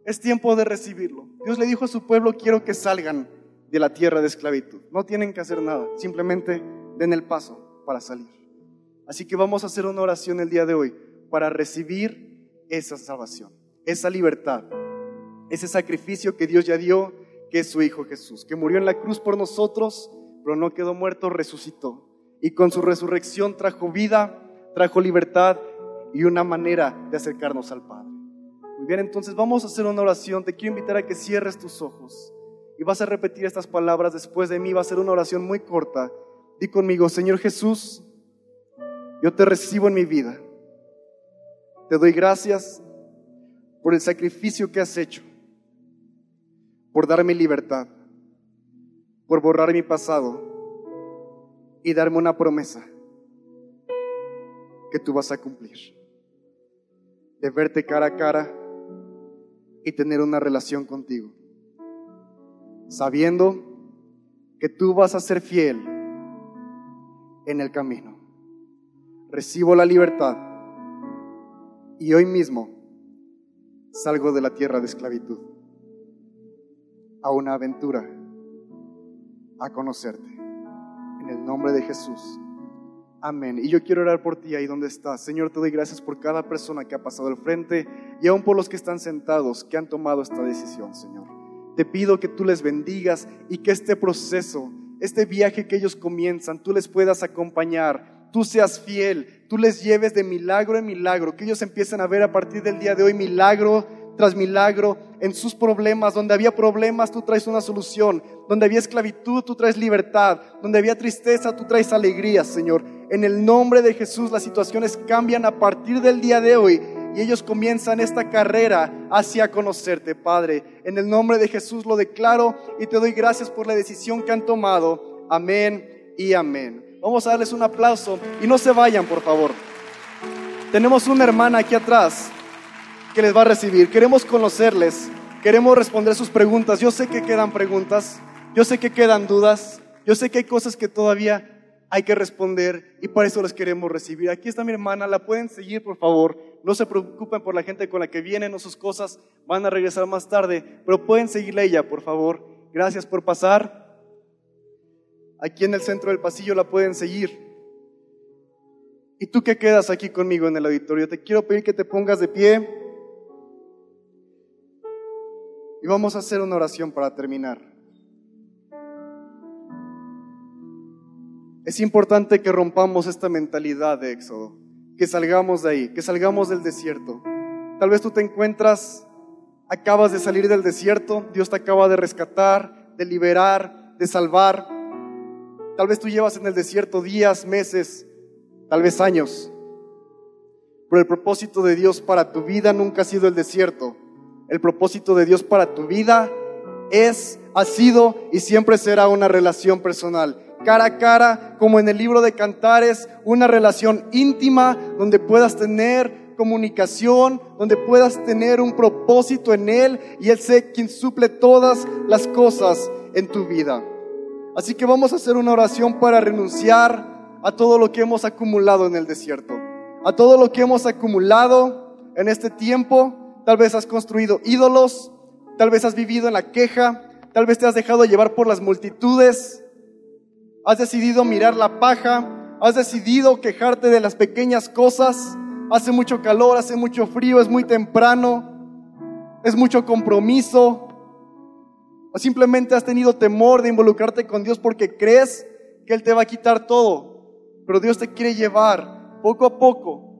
A: Es tiempo de recibirlo. Dios le dijo a su pueblo, quiero que salgan de la tierra de esclavitud. No tienen que hacer nada, simplemente den el paso para salir. Así que vamos a hacer una oración el día de hoy para recibir esa salvación, esa libertad, ese sacrificio que Dios ya dio, que es su Hijo Jesús, que murió en la cruz por nosotros, pero no quedó muerto, resucitó. Y con su resurrección trajo vida, trajo libertad y una manera de acercarnos al Padre. Bien, entonces vamos a hacer una oración. Te quiero invitar a que cierres tus ojos y vas a repetir estas palabras después de mí. Va a ser una oración muy corta. Di conmigo, Señor Jesús, yo te recibo en mi vida. Te doy gracias por el sacrificio que has hecho, por darme libertad, por borrar mi pasado y darme una promesa que tú vas a cumplir. De verte cara a cara y tener una relación contigo. Sabiendo que tú vas a ser fiel en el camino. Recibo la libertad y hoy mismo salgo de la tierra de esclavitud a una aventura, a conocerte. En el nombre de Jesús. Amén. Y yo quiero orar por ti ahí donde estás. Señor, te doy gracias por cada persona que ha pasado al frente y aún por los que están sentados, que han tomado esta decisión, Señor. Te pido que tú les bendigas y que este proceso, este viaje que ellos comienzan, tú les puedas acompañar, tú seas fiel, tú les lleves de milagro en milagro, que ellos empiecen a ver a partir del día de hoy milagro tras milagro en sus problemas. Donde había problemas, tú traes una solución. Donde había esclavitud, tú traes libertad. Donde había tristeza, tú traes alegría, Señor. En el nombre de Jesús las situaciones cambian a partir del día de hoy y ellos comienzan esta carrera hacia conocerte, Padre. En el nombre de Jesús lo declaro y te doy gracias por la decisión que han tomado. Amén y amén. Vamos a darles un aplauso y no se vayan, por favor. Tenemos una hermana aquí atrás que les va a recibir. Queremos conocerles, queremos responder sus preguntas. Yo sé que quedan preguntas, yo sé que quedan dudas, yo sé que hay cosas que todavía hay que responder y para eso les queremos recibir. Aquí está mi hermana, la pueden seguir por favor. No se preocupen por la gente con la que vienen o sus cosas, van a regresar más tarde, pero pueden seguirle a ella por favor. Gracias por pasar. Aquí en el centro del pasillo la pueden seguir. Y tú que quedas aquí conmigo en el auditorio, te quiero pedir que te pongas de pie y vamos a hacer una oración para terminar. Es importante que rompamos esta mentalidad de Éxodo, que salgamos de ahí, que salgamos del desierto. Tal vez tú te encuentras, acabas de salir del desierto, Dios te acaba de rescatar, de liberar, de salvar. Tal vez tú llevas en el desierto días, meses, tal vez años. Pero el propósito de Dios para tu vida nunca ha sido el desierto. El propósito de Dios para tu vida es, ha sido y siempre será una relación personal cara a cara, como en el libro de Cantares, una relación íntima donde puedas tener comunicación, donde puedas tener un propósito en Él y Él sé quien suple todas las cosas en tu vida. Así que vamos a hacer una oración para renunciar a todo lo que hemos acumulado en el desierto, a todo lo que hemos acumulado en este tiempo. Tal vez has construido ídolos, tal vez has vivido en la queja, tal vez te has dejado llevar por las multitudes, has decidido mirar la paja, has decidido quejarte de las pequeñas cosas, hace mucho calor, hace mucho frío, es muy temprano, es mucho compromiso, o simplemente has tenido temor de involucrarte con Dios porque crees que Él te va a quitar todo, pero Dios te quiere llevar poco a poco,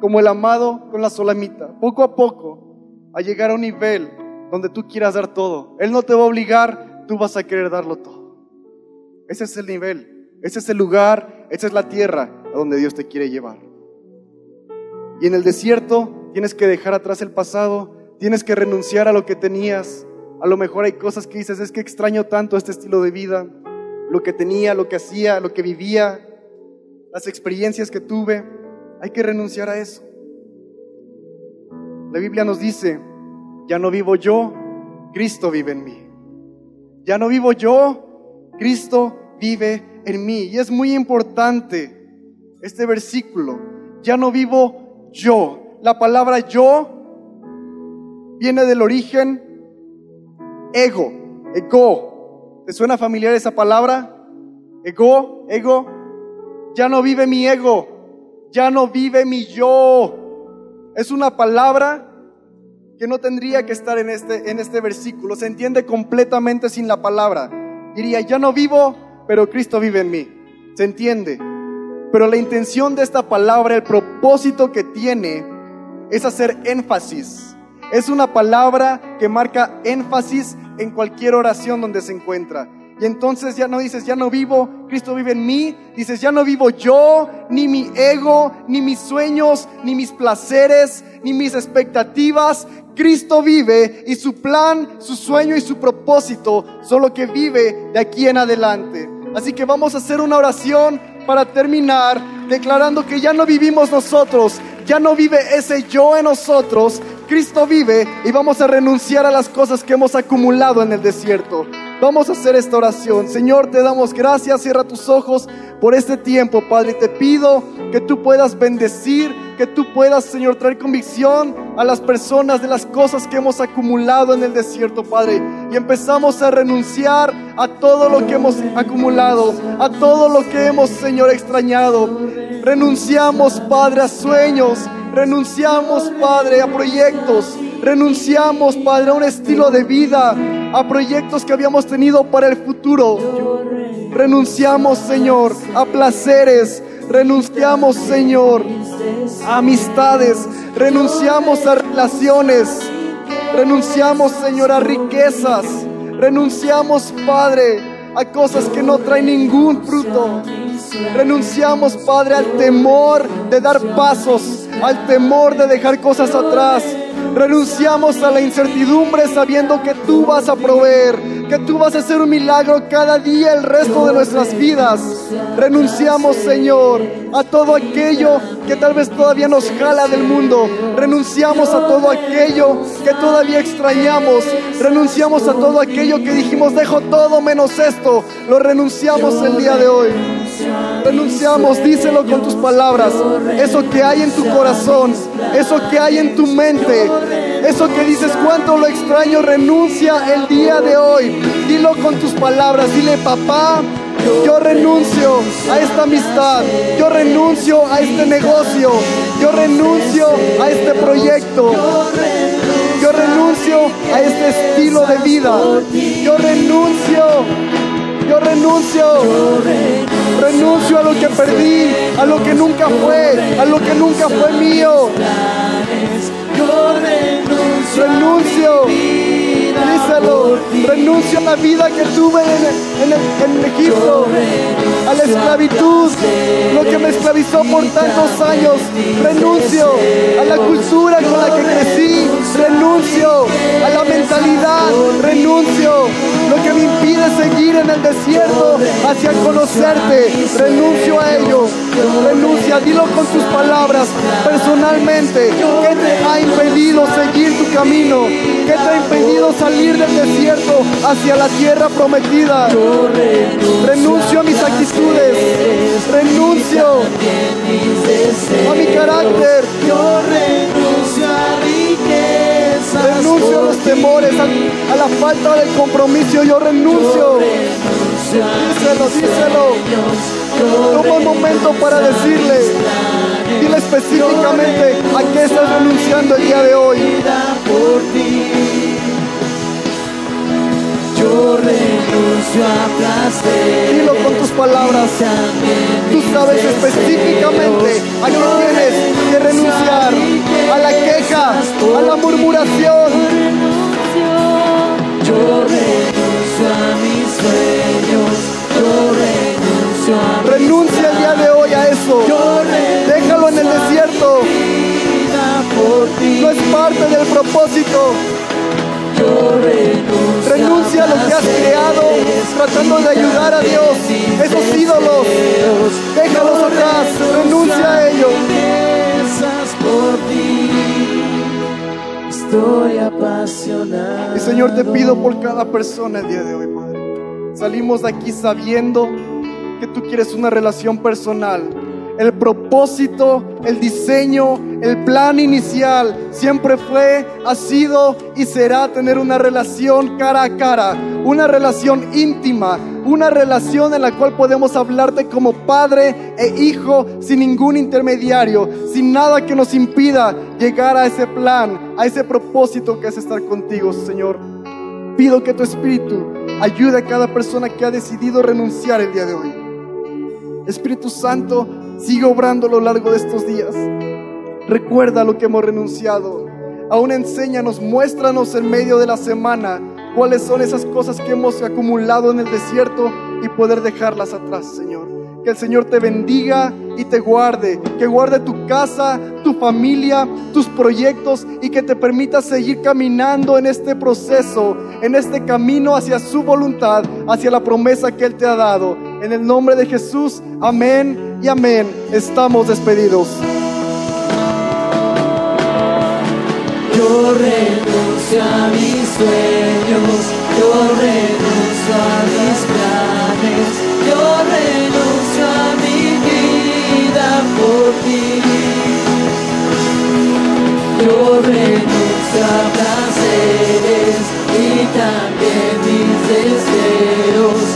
A: como el amado con la solamita, poco a poco, a llegar a un nivel donde tú quieras dar todo. Él no te va a obligar, tú vas a querer darlo todo. Ese es el nivel, ese es el lugar, esa es la tierra a donde Dios te quiere llevar. Y en el desierto tienes que dejar atrás el pasado, tienes que renunciar a lo que tenías. A lo mejor hay cosas que dices, es que extraño tanto este estilo de vida, lo que tenía, lo que hacía, lo que vivía, las experiencias que tuve. Hay que renunciar a eso. La Biblia nos dice Ya no vivo yo, Cristo vive en mí. Ya no vivo yo, Cristo vive en mí. Y es muy importante este versículo. Ya no vivo yo. La palabra yo viene del origen ego, ego. ¿Te suena familiar esa palabra? Ego, ego. Ya no vive mi ego, ya no vive mi yo. Es una palabra que no tendría que estar en este, en este versículo. Se entiende completamente sin la palabra. Diría, ya no vivo, pero Cristo vive en mí. Se entiende. Pero la intención de esta palabra, el propósito que tiene, es hacer énfasis. Es una palabra que marca énfasis en cualquier oración donde se encuentra. Y entonces ya no dices, ya no vivo, Cristo vive en mí. Dices, ya no vivo yo, ni mi ego, ni mis sueños, ni mis placeres, ni mis expectativas. Cristo vive y su plan, su sueño y su propósito son lo que vive de aquí en adelante. Así que vamos a hacer una oración para terminar declarando que ya no vivimos nosotros, ya no vive ese yo en nosotros, Cristo vive y vamos a renunciar a las cosas que hemos acumulado en el desierto. Vamos a hacer esta oración. Señor, te damos gracias. Cierra tus ojos por este tiempo, Padre. Te pido que tú puedas bendecir, que tú puedas, Señor, traer convicción a las personas de las cosas que hemos acumulado en el desierto, Padre. Y empezamos a renunciar a todo lo que hemos acumulado, a todo lo que hemos, Señor, extrañado. Renunciamos, Padre, a sueños. Renunciamos, Padre, a proyectos. Renunciamos, Padre, a un estilo de vida, a proyectos que habíamos tenido para el futuro. Renunciamos, Señor, a placeres. Renunciamos, Señor, a amistades. Renunciamos a relaciones. Renunciamos, Señor, a riquezas. Renunciamos, Padre, a cosas que no traen ningún fruto. Renunciamos, Padre, al temor de dar pasos, al temor de dejar cosas atrás. Renunciamos a la incertidumbre sabiendo que tú vas a proveer, que tú vas a hacer un milagro cada día el resto de nuestras vidas. Renunciamos, Señor, a todo aquello que tal vez todavía nos jala del mundo. Renunciamos a todo aquello que todavía extrañamos. Renunciamos a todo aquello que dijimos, dejo todo menos esto. Lo renunciamos el día de hoy. Renunciamos, díselo con tus palabras. Eso que hay en tu corazón, eso que hay en tu mente, eso que dices cuánto lo extraño, renuncia el día de hoy. Dilo con tus palabras, dile papá. Yo renuncio a esta amistad, yo renuncio a este negocio, yo renuncio a este proyecto, yo renuncio a este estilo de vida, yo renuncio yo renuncio. Renuncio a lo que perdí, a lo que nunca fue, a lo que nunca fue mío. Renuncio. Renuncio a la vida que tuve en, en, Egipto, a la esclavitud, lo que me esclavizó por tantos años. Renuncio a la cultura con la que crecí. Renuncio a la mentalidad. Renuncio lo que me impide seguir en el desierto hacia conocerte. Renuncio. Dilo con tus palabras personalmente. ¿Qué te ha impedido seguir tu camino? ¿Qué te ha impedido salir del desierto hacia la tierra prometida? Renuncio a mis actitudes. Renuncio a mi carácter.
B: Yo renuncio a riquezas.
A: Los temores, a, a la falta del compromiso. Yo renuncio. Díselo, díselo. Toma un momento para decirle. Dile específicamente a qué estás renunciando el día de hoy.
B: Yo renuncio a placer.
A: Dilo con tus palabras. Tú sabes específicamente a qué tienes que renunciar. A la queja, a la murmuración.
B: Yo renuncio a mis sueños.
A: El desierto. No es parte del propósito. Renuncia a lo que has creado tratando de ayudar a Dios. Esos ídolos. Déjalos atrás. Renuncia a ellos.
B: Estoy apasionado.
A: Señor, te pido por cada persona el día de hoy, Padre. Salimos de aquí sabiendo que tú quieres una relación personal. El propósito, el diseño, el plan inicial siempre fue, ha sido y será tener una relación cara a cara, una relación íntima, una relación en la cual podemos hablarte como padre e hijo sin ningún intermediario, sin nada que nos impida llegar a ese plan, a ese propósito que es estar contigo, Señor. Pido que tu Espíritu ayude a cada persona que ha decidido renunciar el día de hoy. Espíritu Santo, sigue obrando a lo largo de estos días. Recuerda lo que hemos renunciado. Aún enséñanos, muéstranos en medio de la semana cuáles son esas cosas que hemos acumulado en el desierto y poder dejarlas atrás, Señor. Que el Señor te bendiga y te guarde, que guarde tu casa, tu familia, tus proyectos y que te permita seguir caminando en este proceso, en este camino hacia su voluntad, hacia la promesa que Él te ha dado. En el nombre de Jesús, amén y amén. Estamos despedidos.
B: Yo renuncio a mis sueños, yo renuncio a mis planes, yo renuncio a mi vida por ti. Yo renuncio a placeres y también mis deseos.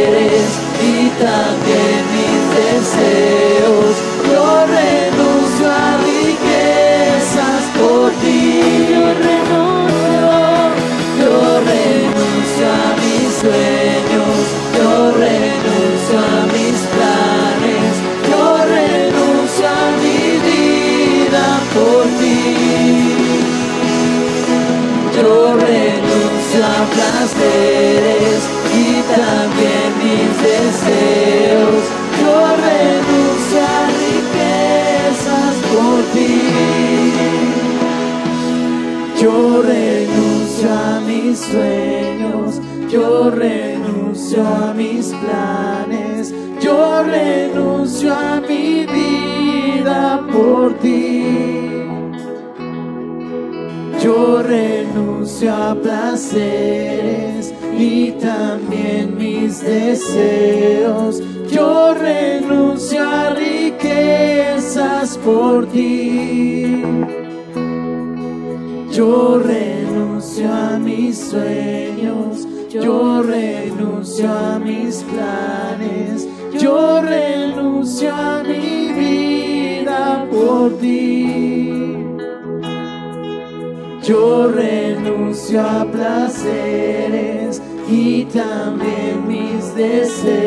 B: placeres y